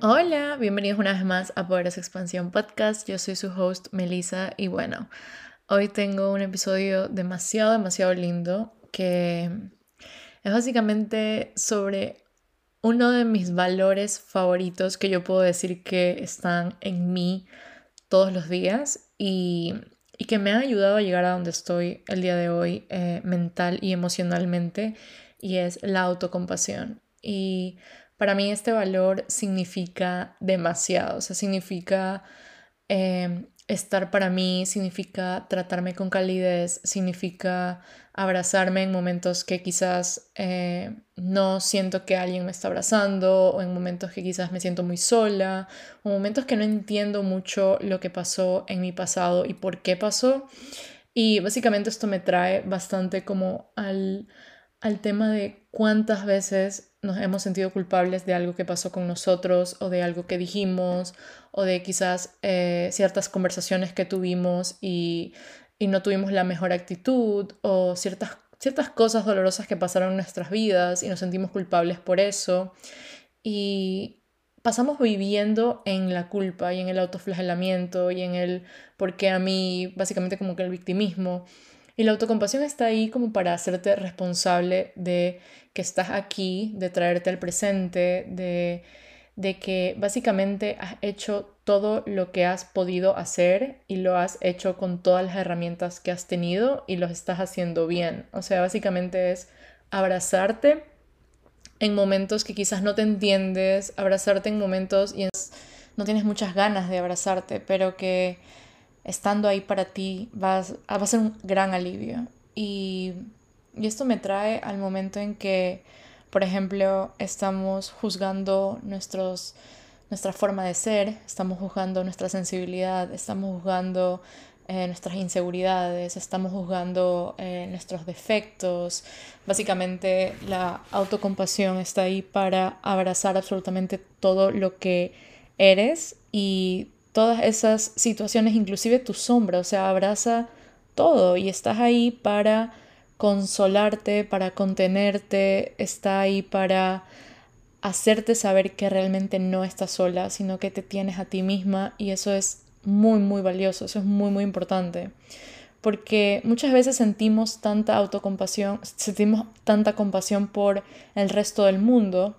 Hola, bienvenidos una vez más a Poderes Expansión Podcast. Yo soy su host Melissa y bueno, hoy tengo un episodio demasiado, demasiado lindo que es básicamente sobre uno de mis valores favoritos que yo puedo decir que están en mí todos los días y, que me han ayudado a llegar a donde estoy el día de hoy eh, mental y emocionalmente y es la autocompasión. Y para mí este valor significa demasiado, o sea, significa em, estar para mí, significa tratarme con calidez, significa abrazarme en momentos que quizás eh, no siento que alguien me está abrazando o en momentos que quizás me siento muy sola o momentos que no entiendo mucho lo que pasó en mi pasado y por qué pasó. Y básicamente esto me trae bastante como al, al tema de cuántas veces nos hemos sentido culpables de algo que pasó con nosotros o de algo que dijimos o de quizás eh, ciertas conversaciones que tuvimos y, no tuvimos la mejor actitud o ciertas, ciertas cosas dolorosas que pasaron en nuestras vidas y nos sentimos culpables por eso. Y pasamos viviendo en la culpa y en el autoflagelamiento y en el por qué a mí, básicamente como que el victimismo. Y la autocompasión está ahí como para hacerte responsable de que estás aquí, de traerte al presente, de, de que básicamente has hecho todo lo que has podido hacer y lo has hecho con todas las herramientas que has tenido y lo estás haciendo bien. O sea, básicamente es abrazarte en momentos que quizás no te entiendes, abrazarte en momentos y no tienes muchas ganas de abrazarte, pero que estando ahí para ti vas, va a ser un gran alivio. Y, esto me trae al momento en que, por ejemplo, estamos juzgando nuestros, nuestra forma de ser, estamos juzgando nuestra sensibilidad, estamos juzgando eh, nuestras inseguridades, estamos juzgando eh, nuestros defectos. Básicamente la autocompasión está ahí para abrazar absolutamente todo lo que eres y todas esas situaciones, inclusive tu sombra, o sea, abraza todo y estás ahí para consolarte, para contenerte, está ahí para hacerte saber que realmente no estás sola, sino que te tienes a ti misma y eso es muy, muy valioso, eso es muy, muy importante. Porque muchas veces sentimos tanta autocompasión, sentimos tanta compasión por el resto del mundo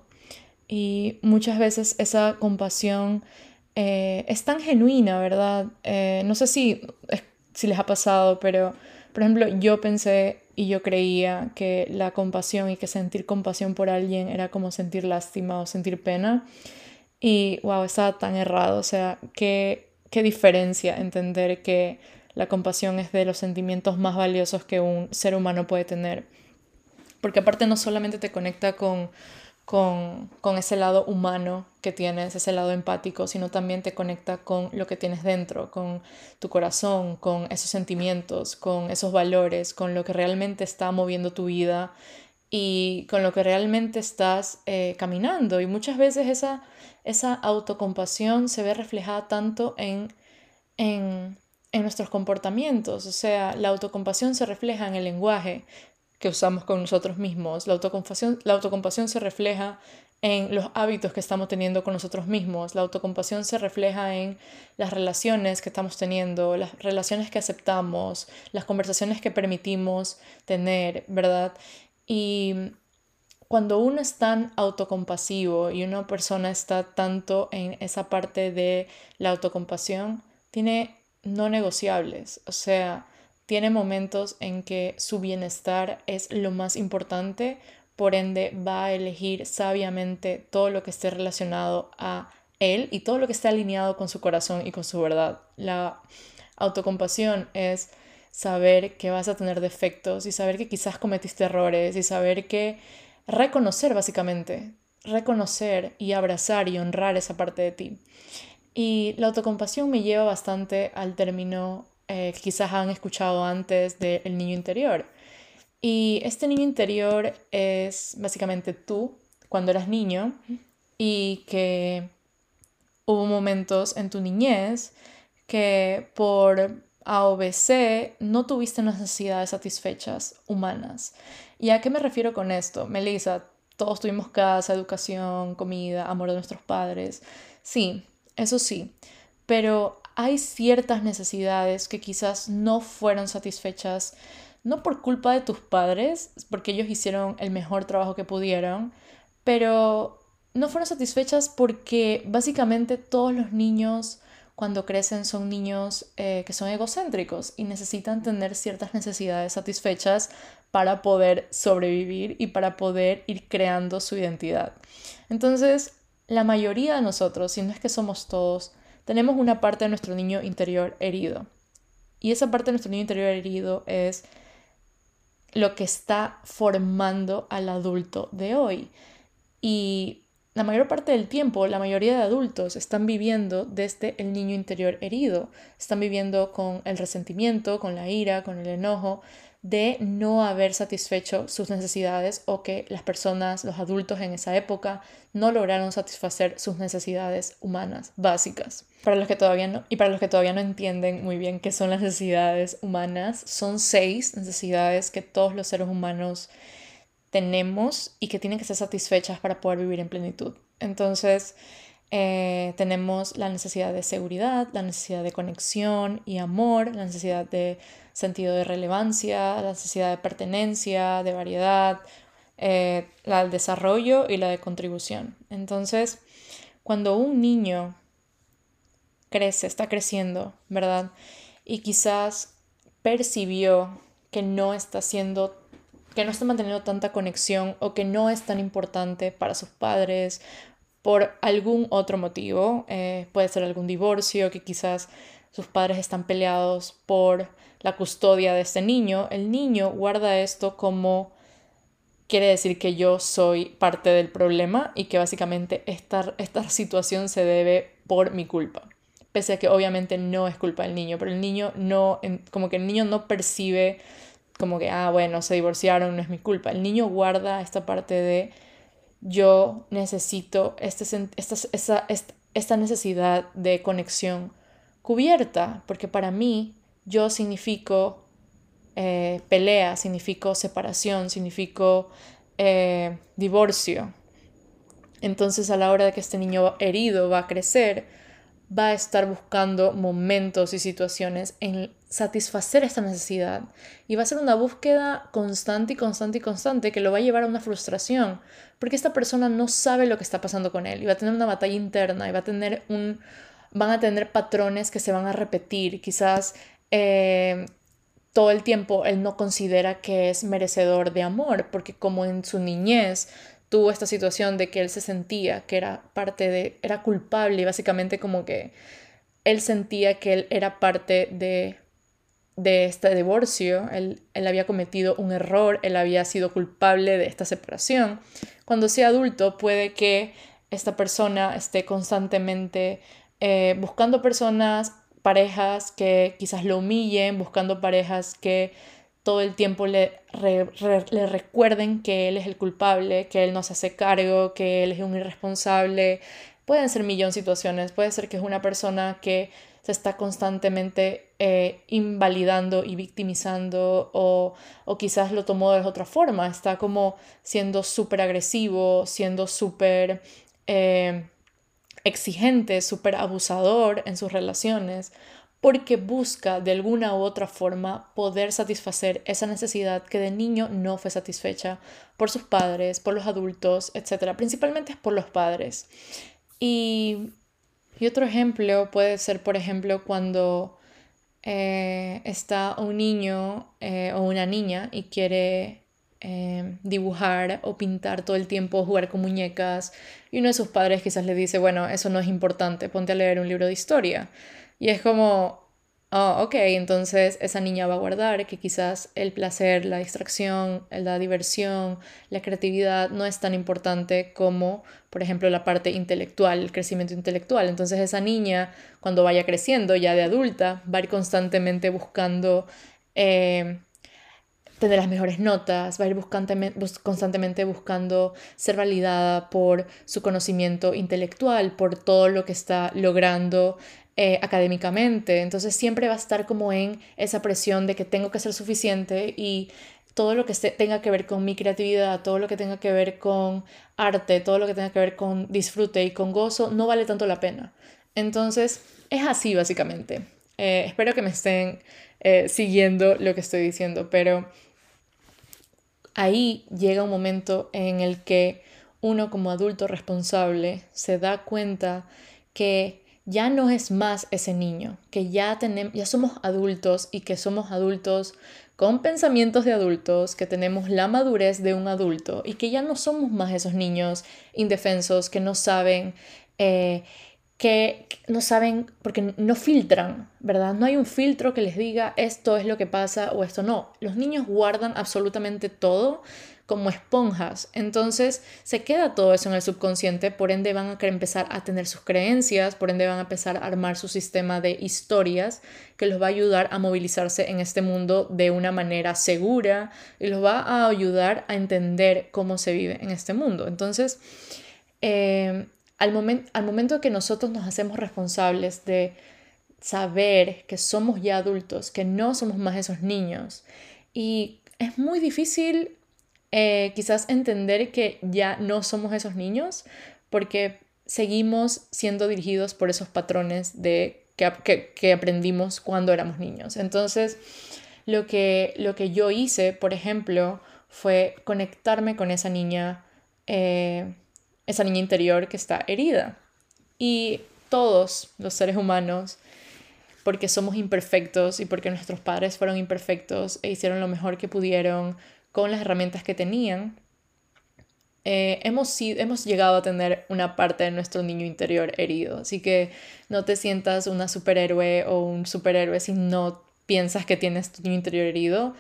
y muchas veces esa compasión eh, es tan genuina, ¿verdad? Eh, no sé si, si les ha pasado, pero por ejemplo yo pensé y yo creía que la compasión y que sentir compasión por alguien era como sentir lástima o sentir pena. Y wow, estaba tan errado. O sea, qué, qué diferencia entender que la compasión es de los sentimientos más valiosos que un ser humano puede tener. Porque aparte no solamente te conecta con con, ese lado humano que tienes, ese lado empático, sino también te conecta con lo que tienes dentro, con tu corazón, con esos sentimientos, con esos valores, con lo que realmente está moviendo tu vida y con lo que realmente estás eh, caminando. Y muchas veces esa, esa autocompasión se ve reflejada tanto en, en, en nuestros comportamientos, o sea, la autocompasión se refleja en el lenguaje, que usamos con nosotros mismos. La autocompasión, la autocompasión se refleja en los hábitos que estamos teniendo con nosotros mismos. La autocompasión se refleja en las relaciones que estamos teniendo, las relaciones que aceptamos, las conversaciones que permitimos tener, ¿verdad? Y cuando uno es tan autocompasivo y una persona está tanto en esa parte de la autocompasión, tiene no negociables. O sea, tiene momentos en que su bienestar es lo más importante, por ende va a elegir sabiamente todo lo que esté relacionado a él y todo lo que esté alineado con su corazón y con su verdad. La autocompasión es saber que vas a tener defectos y saber que quizás cometiste errores y saber que reconocer básicamente, reconocer y abrazar y honrar esa parte de ti. Y la autocompasión me lleva bastante al término eh, quizás han escuchado antes del niño interior. Y este niño interior es básicamente tú cuando eras niño y que hubo momentos en tu niñez que por A no tuviste necesidades satisfechas humanas. ¿Y a qué me refiero con esto? Melissa, todos tuvimos casa, educación, comida, amor de nuestros padres. Sí, eso sí, pero hay ciertas necesidades que quizás no fueron satisfechas, no por culpa de tus padres, porque ellos hicieron el mejor trabajo que pudieron, pero no fueron satisfechas porque básicamente todos los niños cuando crecen son niños eh, que son egocéntricos y necesitan tener ciertas necesidades satisfechas para poder sobrevivir y para poder ir creando su identidad. Entonces, la mayoría de nosotros, si no es que somos todos, tenemos una parte de nuestro niño interior herido. Y esa parte de nuestro niño interior herido es lo que está formando al adulto de hoy. Y la mayor parte del tiempo, la mayoría de adultos están viviendo desde el niño interior herido. Están viviendo con el resentimiento, con la ira, con el enojo, de no haber satisfecho sus necesidades o que las personas, los adultos en esa época, no lograron satisfacer sus necesidades humanas básicas. Para los que todavía no, y para los que todavía no entienden muy bien qué son las necesidades humanas, son seis necesidades que todos los seres humanos tenemos y que tienen que ser satisfechas para poder vivir en plenitud. Entonces, eh, tenemos la necesidad de seguridad, la necesidad de conexión y amor, la necesidad de sentido de relevancia, la necesidad de pertenencia, de variedad, eh, la del desarrollo y la de contribución. Entonces, cuando un niño crece, está creciendo, ¿verdad? Y quizás percibió que no está haciendo que no está manteniendo tanta conexión o que no es tan importante para sus padres por algún otro motivo. Eh, puede ser algún divorcio, que quizás sus padres están peleados por la custodia de este niño. El niño guarda esto como quiere decir que yo soy parte del problema y que básicamente esta, esta situación se debe por mi culpa. Pese a que obviamente no es culpa del niño, pero el niño no, como que el niño no percibe como que, ah, bueno, se divorciaron, no es mi culpa. El niño guarda esta parte de yo necesito este, esta, esta, necesidad de conexión cubierta, porque para mí yo significo eh, pelea, significo separación, significo eh, divorcio. Entonces a la hora de que este niño herido va a crecer, va a estar buscando momentos y situaciones en satisfacer esta necesidad. Y va a ser una búsqueda constante y constante y constante que lo va a llevar a una frustración, porque esta persona no sabe lo que está pasando con él y va a tener una batalla interna y va a tener un, van a tener patrones que se van a repetir. Quizás eh, todo el tiempo él no considera que es merecedor de amor, porque como en su niñez tuvo esta situación de que él se sentía que era parte de, era culpable y básicamente como que él sentía que él era parte de, de este divorcio, él, él había cometido un error, él había sido culpable de esta separación. Cuando sea adulto puede que esta persona esté constantemente eh, buscando personas, parejas que quizás lo humillen, buscando parejas que todo el tiempo le, le recuerden que él es el culpable, que él no se hace cargo, que él es un irresponsable. Pueden ser millón situaciones, puede ser que es una persona que se está constantemente eh, invalidando y victimizando o, o, quizás lo tomó de otra forma, está como siendo súper agresivo, siendo súper eh, exigente, súper abusador en sus relaciones porque busca de alguna u otra forma poder satisfacer esa necesidad que de niño no fue satisfecha por sus padres, por los adultos, etc. Principalmente por los padres. Y, otro ejemplo puede ser, por ejemplo, cuando eh, está un niño eh, o una niña y quiere eh, dibujar o pintar todo el tiempo, jugar con muñecas, y uno de sus padres quizás le dice, bueno, eso no es importante, ponte a leer un libro de historia. Y es como, oh, ok, entonces esa niña va a guardar que quizás el placer, la distracción, la diversión, la creatividad no es tan importante como, por ejemplo, la parte intelectual, el crecimiento intelectual. Entonces esa niña, cuando vaya creciendo ya de adulta, va a ir constantemente buscando... Eh, tener las mejores notas, va a ir constantemente buscando ser validada por su conocimiento intelectual, por todo lo que está logrando eh, académicamente. Entonces siempre va a estar como en esa presión de que tengo que ser suficiente y todo lo que tenga que ver con mi creatividad, todo lo que tenga que ver con arte, todo lo que tenga que ver con disfrute y con gozo, no vale tanto la pena. Entonces, es así básicamente. Eh, espero que me estén eh, siguiendo lo que estoy diciendo, pero ahí llega un momento en el que uno como adulto responsable se da cuenta que ya no es más ese niño, que ya, tenemos, ya somos adultos y que somos adultos con pensamientos de adultos, que tenemos la madurez de un adulto y que ya no somos más esos niños indefensos que no saben eh, que no saben, porque no filtran, ¿verdad? No hay un filtro que les diga esto es lo que pasa o esto no. Los niños guardan absolutamente todo como esponjas. Entonces se queda todo eso en el subconsciente, por ende van a empezar a tener sus creencias, por ende van a empezar a armar su sistema de historias que los va a ayudar a movilizarse en este mundo de una manera segura y los va a ayudar a entender cómo se vive en este mundo. Entonces, eh, al, al momento que nosotros nos hacemos responsables de saber que somos ya adultos, que no somos más esos niños, y es muy difícil eh, quizás entender que ya no somos esos niños porque seguimos siendo dirigidos por esos patrones de, que, que, aprendimos cuando éramos niños. Entonces, lo que, lo que yo hice, por ejemplo, fue conectarme con esa niña eh, esa niña interior que está herida. Y todos los seres humanos, porque somos imperfectos y porque nuestros padres fueron imperfectos e hicieron lo mejor que pudieron con las herramientas que tenían, eh, hemos, hemos llegado a tener una parte de nuestro niño interior herido. Así que no te sientas una superhéroe o un superhéroe si no piensas que tienes tu niño interior herido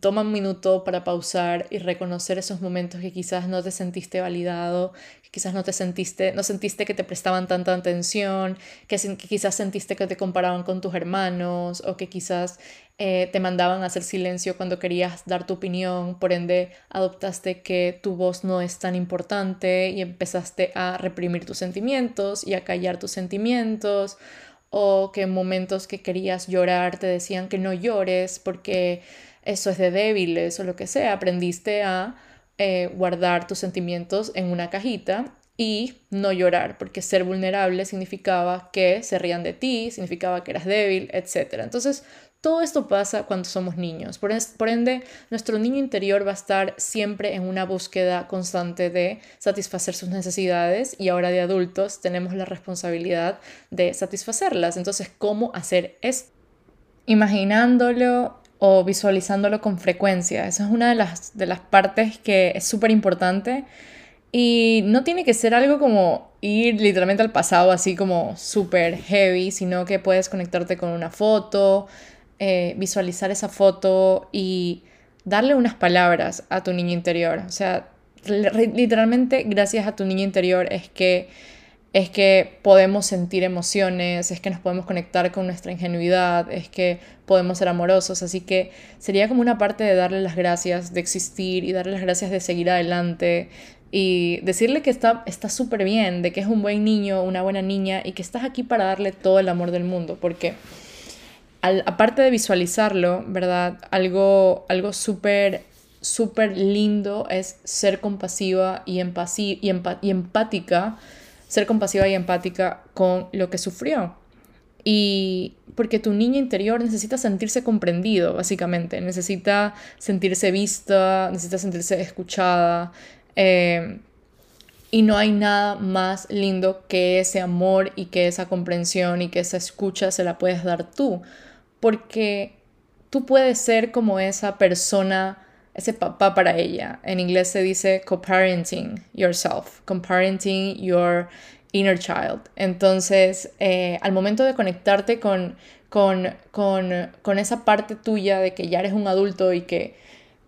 toma un minuto para pausar y reconocer esos momentos que quizás no te sentiste validado, quizás no te sentiste, no sentiste que te prestaban tanta atención, que, quizás sentiste que te comparaban con tus hermanos o que quizás eh, te mandaban hacer silencio cuando querías dar tu opinión, por ende adoptaste que tu voz no es tan importante y empezaste a reprimir tus sentimientos y a callar tus sentimientos. O que en momentos que querías llorar te decían que no llores porque eso es de débiles o lo que sea, aprendiste a eh, guardar tus sentimientos en una cajita y no llorar, porque ser vulnerable significaba que se rían de ti, significaba que eras débil, etc. Entonces, todo esto pasa cuando somos niños. Por, por, ende, nuestro niño interior va a estar siempre en una búsqueda constante de satisfacer sus necesidades y ahora de adultos tenemos la responsabilidad de satisfacerlas. Entonces, ¿cómo hacer esto? Imaginándolo o visualizándolo con frecuencia. Esa es una de las, de las partes que es súper importante. Y no tiene que ser algo como ir literalmente al pasado así como súper heavy, sino que puedes conectarte con una foto, eh, visualizar esa foto y darle unas palabras a tu niño interior. O sea, literalmente gracias a tu niño interior es que es que podemos sentir emociones, es que nos podemos conectar con nuestra ingenuidad, es que podemos ser amorosos. Así que sería como una parte de darle las gracias de existir y darle las gracias de seguir adelante y decirle que está súper bien, de que es un buen niño, una buena niña y que estás aquí para darle todo el amor del mundo. Porque aparte de visualizarlo, ¿verdad? Algo, algo súper súper lindo es ser compasiva y, y, y empática ser compasiva y empática con lo que sufrió. Y porque tu niña interior necesita sentirse comprendido, básicamente, necesita sentirse vista, necesita sentirse escuchada. Eh, y no hay nada más lindo que ese amor y que esa comprensión y que esa escucha se la puedes dar tú. Porque tú puedes ser como esa persona ese papá para ella. En inglés se dice co-parenting yourself, co-parenting your inner child. Entonces, eh, al momento de conectarte con, con, con, con esa parte tuya de que ya eres un adulto y que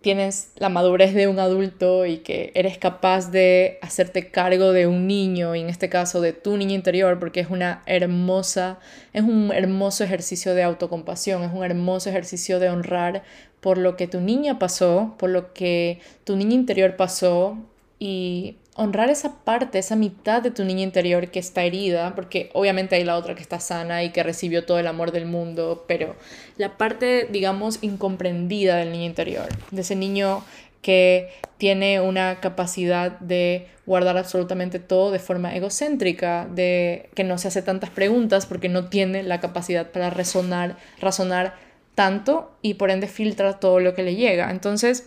tienes la madurez de un adulto y que eres capaz de hacerte cargo de un niño, y en este caso de tu niño interior, porque es una hermosa, es un hermoso ejercicio de autocompasión, es un hermoso ejercicio de honrar por lo que tu niña pasó, por lo que tu niño interior pasó y honrar esa parte, esa mitad de tu niña interior que está herida, porque obviamente hay la otra que está sana y que recibió todo el amor del mundo, pero la parte, digamos, incomprendida del niño interior, de ese niño que tiene una capacidad de guardar absolutamente todo de forma egocéntrica, de que no se hace tantas preguntas porque no tiene la capacidad para razonar, razonar tanto y por ende filtra todo lo que le llega. Entonces,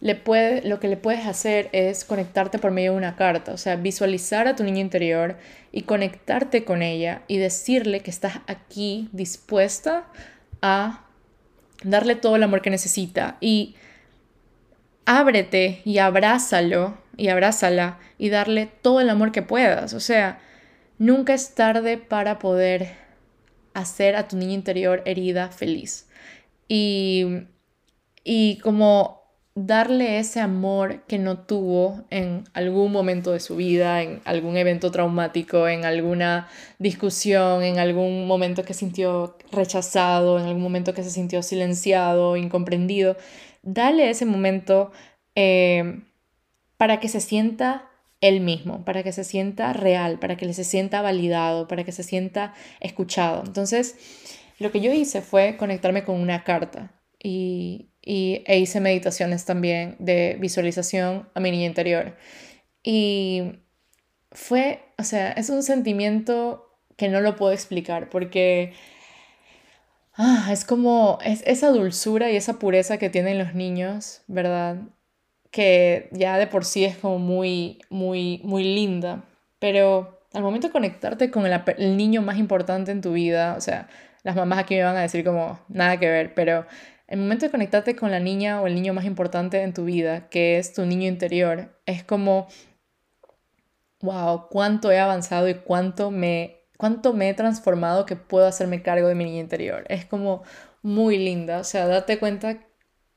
le puede, lo que le puedes hacer es conectarte por medio de una carta, o sea, visualizar a tu niño interior y conectarte con ella y decirle que estás aquí dispuesta a darle todo el amor que necesita y ábrete y abrázalo y abrázala y darle todo el amor que puedas. O sea, nunca es tarde para poder hacer a tu niña interior herida feliz. Y, y como darle ese amor que no tuvo en algún momento de su vida, en algún evento traumático, en alguna discusión, en algún momento que sintió rechazado, en algún momento que se sintió silenciado, incomprendido. Dale ese momento eh, para que se sienta él mismo, para que se sienta real, para que se sienta validado, para que se sienta escuchado. Entonces, lo que yo hice fue conectarme con una carta y, y, e hice meditaciones también de visualización a mi niña interior. Y fue, o sea, es un sentimiento que no lo puedo explicar porque ah, es como es esa dulzura y esa pureza que tienen los niños, ¿verdad? Que ya de por sí es como muy, muy, muy linda. Pero al momento de conectarte con el, el niño más importante en tu vida, o sea, las mamás aquí me van a decir como nada que ver, pero el momento de conectarte con la niña o el niño más importante en tu vida, que es tu niño interior, es como, wow, cuánto he avanzado y cuánto me, cuánto me he transformado que puedo hacerme cargo de mi niña interior. Es como muy linda, o sea, date cuenta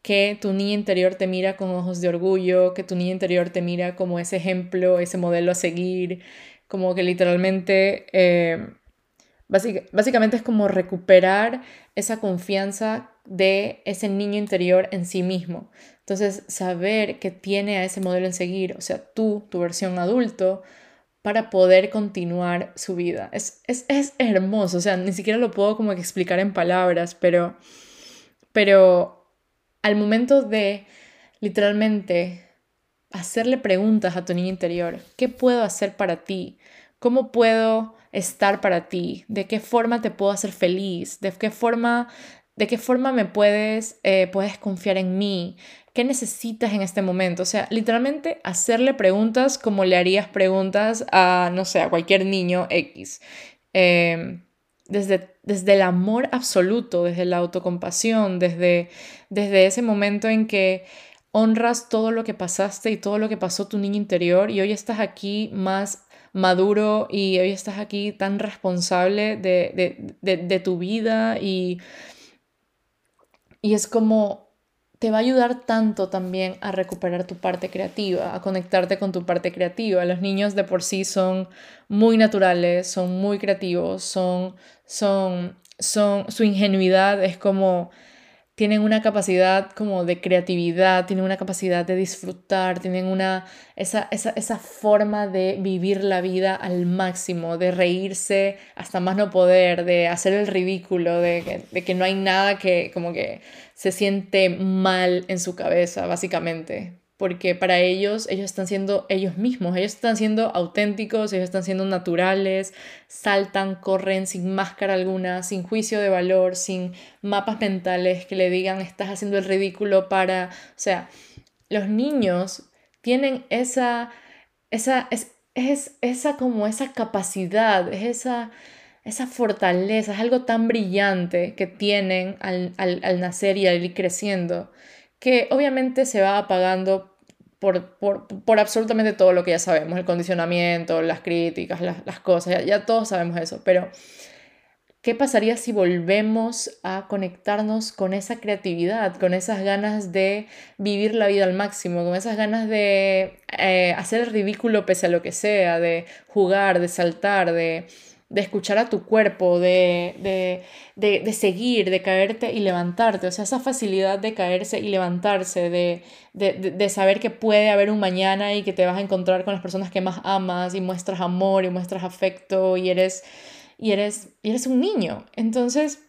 que tu niña interior te mira con ojos de orgullo, que tu niña interior te mira como ese ejemplo, ese modelo a seguir, como que literalmente... Eh, básicamente es como recuperar esa confianza de ese niño interior en sí mismo. Entonces, saber que tiene a ese modelo en seguir, o sea, tú, tu versión adulto, para poder continuar su vida. Es, es, es hermoso, o sea, ni siquiera lo puedo como explicar en palabras, pero, pero al momento de literalmente hacerle preguntas a tu niño interior, ¿qué puedo hacer para ti? ¿Cómo puedo estar para ti? ¿De qué forma te puedo hacer feliz? ¿De qué forma ¿De qué forma me puedes, eh, puedes confiar en mí? ¿Qué necesitas en este momento? O sea, literalmente hacerle preguntas como le harías preguntas a, no sé, a cualquier niño X. Em, desde, desde el amor absoluto, desde la autocompasión, desde, desde ese momento en que honras todo lo que pasaste y todo lo que pasó tu niño interior y hoy estás aquí más maduro y hoy estás aquí tan responsable de, de tu vida y y es como te va a ayudar tanto también a recuperar tu parte creativa, a conectarte con tu parte creativa. Los niños de por sí son muy naturales, son muy creativos, son, son, son, su ingenuidad es como tienen una capacidad como de creatividad, tienen una capacidad de disfrutar, tienen una, esa, esa, esa, forma de vivir la vida al máximo, de reírse hasta más no poder, de hacer el ridículo, de que, de que no hay nada que como que se siente mal en su cabeza, básicamente porque para ellos ellos están siendo ellos mismos, ellos están siendo auténticos, ellos están siendo naturales, saltan, corren sin máscara alguna, sin juicio de valor, sin mapas mentales que le digan estás haciendo el ridículo para, o sea, los niños tienen esa esa es, es esa como esa capacidad, es esa esa fortaleza, es algo tan brillante que tienen al, al, al nacer y al ir creciendo que obviamente se va apagando por, por, por, absolutamente todo lo que ya sabemos, el condicionamiento, las críticas, las, las cosas, ya, todos sabemos eso, pero ¿qué pasaría si volvemos a conectarnos con esa creatividad, con esas ganas de vivir la vida al máximo, con esas ganas de eh, hacer el ridículo pese a lo que sea, de jugar, de saltar, de, de escuchar a tu cuerpo, de, de, seguir, de caerte y levantarte. O sea, esa facilidad de caerse y levantarse, de, saber que puede haber un mañana y que te vas a encontrar con las personas que más amas y muestras amor y muestras afecto y eres, y eres, y eres un niño. Entonces,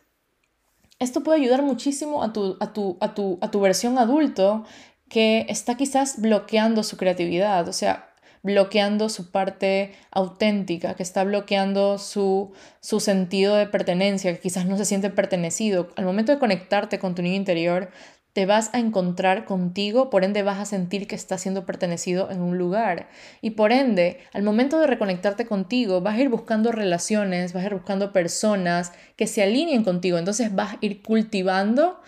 esto puede ayudar muchísimo a tu, a tu, a tu, a tu versión adulto que está quizás bloqueando su creatividad. O sea, bloqueando su parte auténtica, que está bloqueando su, su sentido de pertenencia, que quizás no se siente pertenecido. Al momento de conectarte con tu niño interior, te vas a encontrar contigo, por ende vas a sentir que estás siendo pertenecido en un lugar. Y por ende, al momento de reconectarte contigo, vas a ir buscando relaciones, vas a ir buscando personas que se alineen contigo. Entonces vas a ir cultivando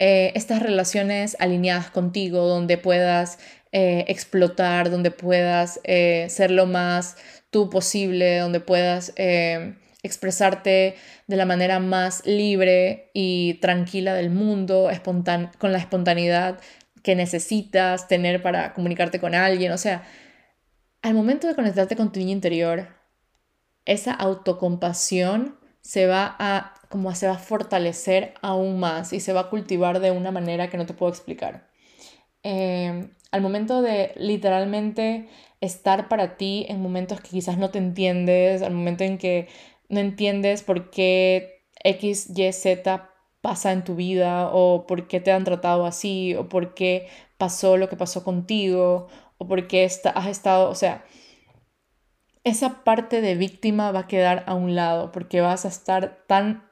eh, estas relaciones alineadas contigo, donde puedas eh, explotar, donde puedas eh, ser lo más tú posible, donde puedas eh, expresarte de la manera más libre y tranquila del mundo, con la espontaneidad que necesitas tener para comunicarte con alguien. O sea, al momento de conectarte con tu niño interior, esa autocompasión se va a como se va a fortalecer aún más y se va a cultivar de una manera que no te puedo explicar. Eh, al momento de literalmente estar para ti en momentos que quizás no te entiendes, al momento en que no entiendes por qué X, Y, Z pasa en tu vida o por qué te han tratado así o por qué pasó lo que pasó contigo o por qué has estado, o sea, esa parte de víctima va a quedar a un lado porque vas a estar tan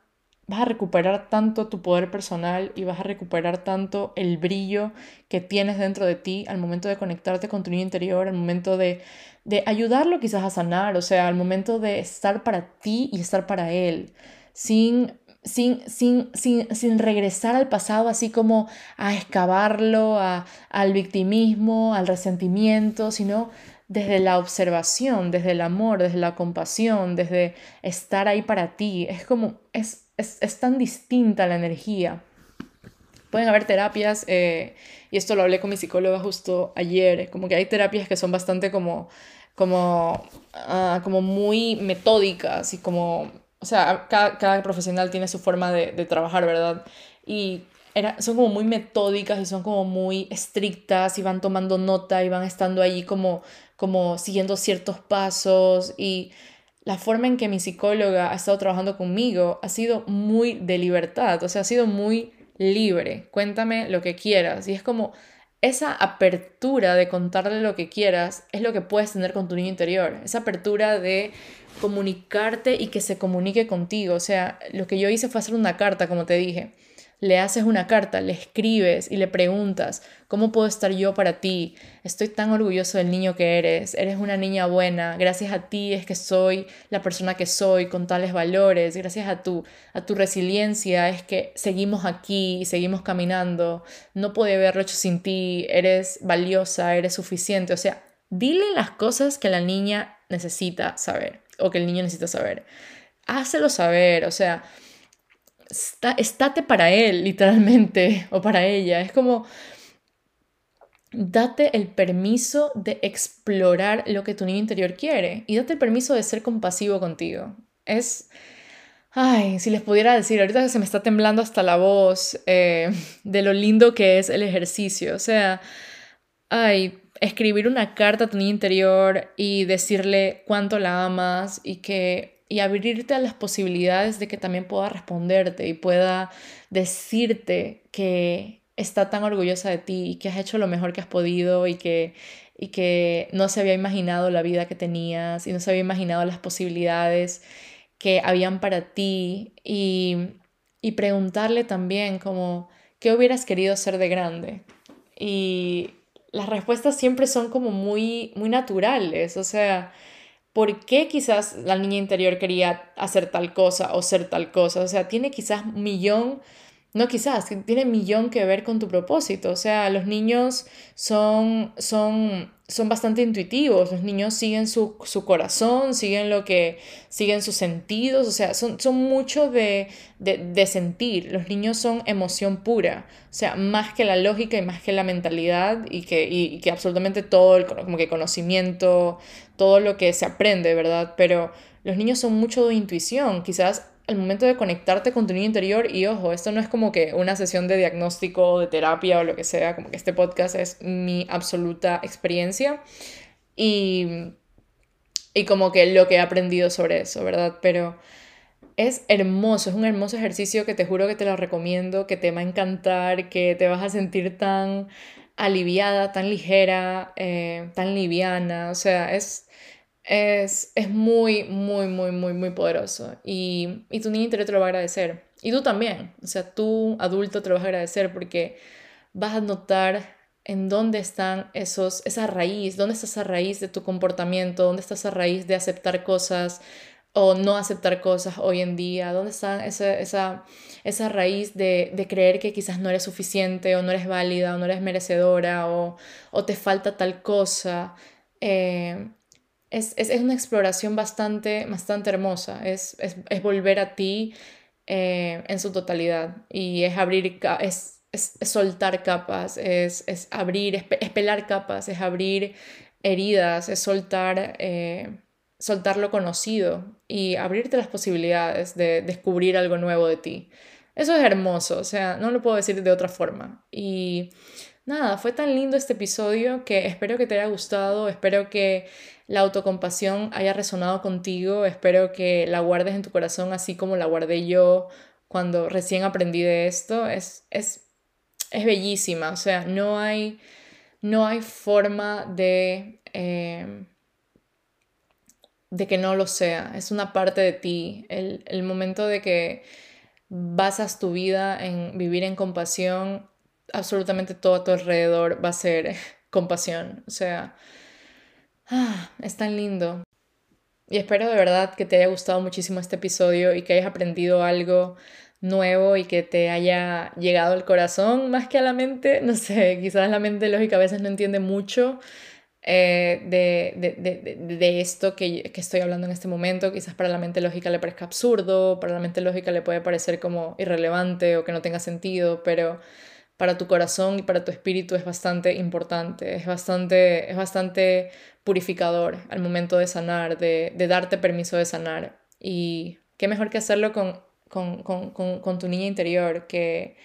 vas a recuperar tanto tu poder personal y vas a recuperar tanto el brillo que tienes dentro de ti al momento de conectarte con tu niño interior, al momento de, de ayudarlo quizás a sanar, o sea, al momento de estar para ti y estar para él, sin sin, sin, sin, sin, regresar al pasado así como a excavarlo, a, al victimismo, al resentimiento, sino desde la observación, desde el amor, desde la compasión, desde estar ahí para ti. Es como, es, es, tan distinta la energía. Pueden haber terapias, eh, y esto lo hablé con mi psicóloga justo ayer, como que hay terapias que son bastante como, como, ah, como muy metódicas y como, o sea, cada, profesional tiene su forma de, trabajar, ¿verdad? Y era, son como muy metódicas y son como muy estrictas y van tomando nota y van estando allí como, como siguiendo ciertos pasos y la forma en que mi psicóloga ha estado trabajando conmigo ha sido muy de libertad, o sea, ha sido muy libre. Cuéntame lo que quieras. Y es como esa apertura de contarle lo que quieras es lo que puedes tener con tu niño interior. Esa apertura de comunicarte y que se comunique contigo. O sea, lo que yo hice fue hacer una carta, como te dije le haces una carta, le escribes y le preguntas, ¿cómo puedo estar yo para ti? Estoy tan orgulloso del niño que eres, eres una niña buena, gracias a ti es que soy la persona que soy con tales valores, gracias a tu, a tu resiliencia es que seguimos aquí y seguimos caminando, no puedo haberlo hecho sin ti, eres valiosa, eres suficiente, o sea, dile las cosas que la niña necesita saber o que el niño necesita saber. Hácelo saber, o sea, está, estate para él, literalmente, o para ella. Es como, date el permiso de explorar lo que tu niño interior quiere y date el permiso de ser compasivo contigo. Es, ay, si les pudiera decir, ahorita se me está temblando hasta la voz eh, de lo lindo que es el ejercicio. O sea, ay, escribir una carta a tu niño interior y decirle cuánto la amas y que y abrirte a las posibilidades de que también pueda responderte y pueda decirte que está tan orgullosa de ti y que has hecho lo mejor que has podido y que, y que no se había imaginado la vida que tenías y no se había imaginado las posibilidades que habían para ti y, y preguntarle también como, ¿qué hubieras querido ser de grande? Y las respuestas siempre son como muy, muy naturales, o sea, por qué quizás la niña interior quería hacer tal cosa o ser tal cosa. O sea, tiene quizás millón, no quizás, tiene millón que ver con tu propósito. O sea, los niños son, son son bastante intuitivos, los niños siguen su, corazón, siguen lo que, siguen sus sentidos, o sea, son, son mucho de, sentir, los niños son emoción pura, o sea, más que la lógica y más que la mentalidad y que, que absolutamente todo el como que conocimiento, todo lo que se aprende, ¿verdad? Pero los niños son mucho de intuición, quizás al momento de conectarte con tu niño interior y ojo, esto no es como que una sesión de diagnóstico, de terapia o lo que sea, como que este podcast es mi absoluta experiencia y, y como que lo que he aprendido sobre eso, ¿verdad? Pero es hermoso, es un hermoso ejercicio que te juro que te lo recomiendo, que te va a encantar, que te vas a sentir tan aliviada, tan ligera, eh, tan liviana, o sea, es es, muy, muy, muy, muy, muy poderoso. Y, y tu niño interior te lo va a agradecer. Y tú también. O sea, tú, adulto, te lo vas a agradecer porque vas a notar en dónde están esos, esa raíz, dónde está esa raíz de tu comportamiento, dónde está esa raíz de aceptar cosas o no aceptar cosas hoy en día, dónde está esa, esa, esa raíz de, de, creer que quizás no eres suficiente o no eres válida o no eres merecedora o, o te falta tal cosa. Eh, es, una exploración bastante, bastante hermosa, es, volver a ti eh, en su totalidad y es abrir, es, soltar capas, es, abrir, es, pelar capas, es abrir heridas, es soltar, eh, soltar lo conocido y abrirte las posibilidades de descubrir algo nuevo de ti. Eso es hermoso, o sea, no lo puedo decir de otra forma. Y nada, fue tan lindo este episodio que espero que te haya gustado, espero que la autocompasión haya resonado contigo, espero que la guardes en tu corazón así como la guardé yo cuando recién aprendí de esto. Es, es, es bellísima, o sea, no hay, no hay forma de, em, de que no lo sea, es una parte de ti. El, el momento de que basas tu vida en vivir en compasión absolutamente todo a tu alrededor va a ser compasión. O sea, ah, es tan lindo. Y espero de verdad que te haya gustado muchísimo este episodio y que hayas aprendido algo nuevo y que te haya llegado al corazón más que a la mente. No sé, quizás la mente lógica a veces no entiende mucho eh, de, de, de, de, esto que, que, estoy hablando en este momento. Quizás para la mente lógica le parezca absurdo, para la mente lógica le puede parecer como irrelevante o que no tenga sentido, pero para tu corazón y para tu espíritu es bastante importante, es bastante, es bastante purificador al momento de sanar, de, darte permiso de sanar. Y qué mejor que hacerlo con, con, tu niña interior, que,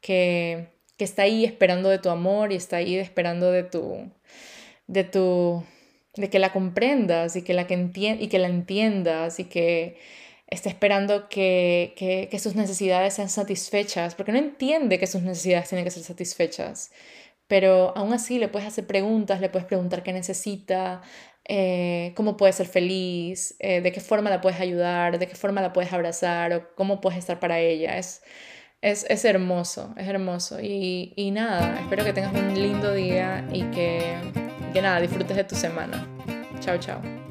que, está ahí esperando de tu amor y está ahí esperando de tu, de tu, de que la comprendas y que la, que y que la entiendas y que está esperando que, sus necesidades sean satisfechas, porque no entiende que sus necesidades tienen que ser satisfechas. Pero aún así le puedes hacer preguntas, le puedes preguntar qué necesita, eh, cómo puede ser feliz, eh, de qué forma la puedes ayudar, de qué forma la puedes abrazar o cómo puedes estar para ella. Es, es, hermoso, es hermoso. Y, y, nada, espero que tengas un lindo día y que, que nada, disfrutes de tu semana. Chao, chao.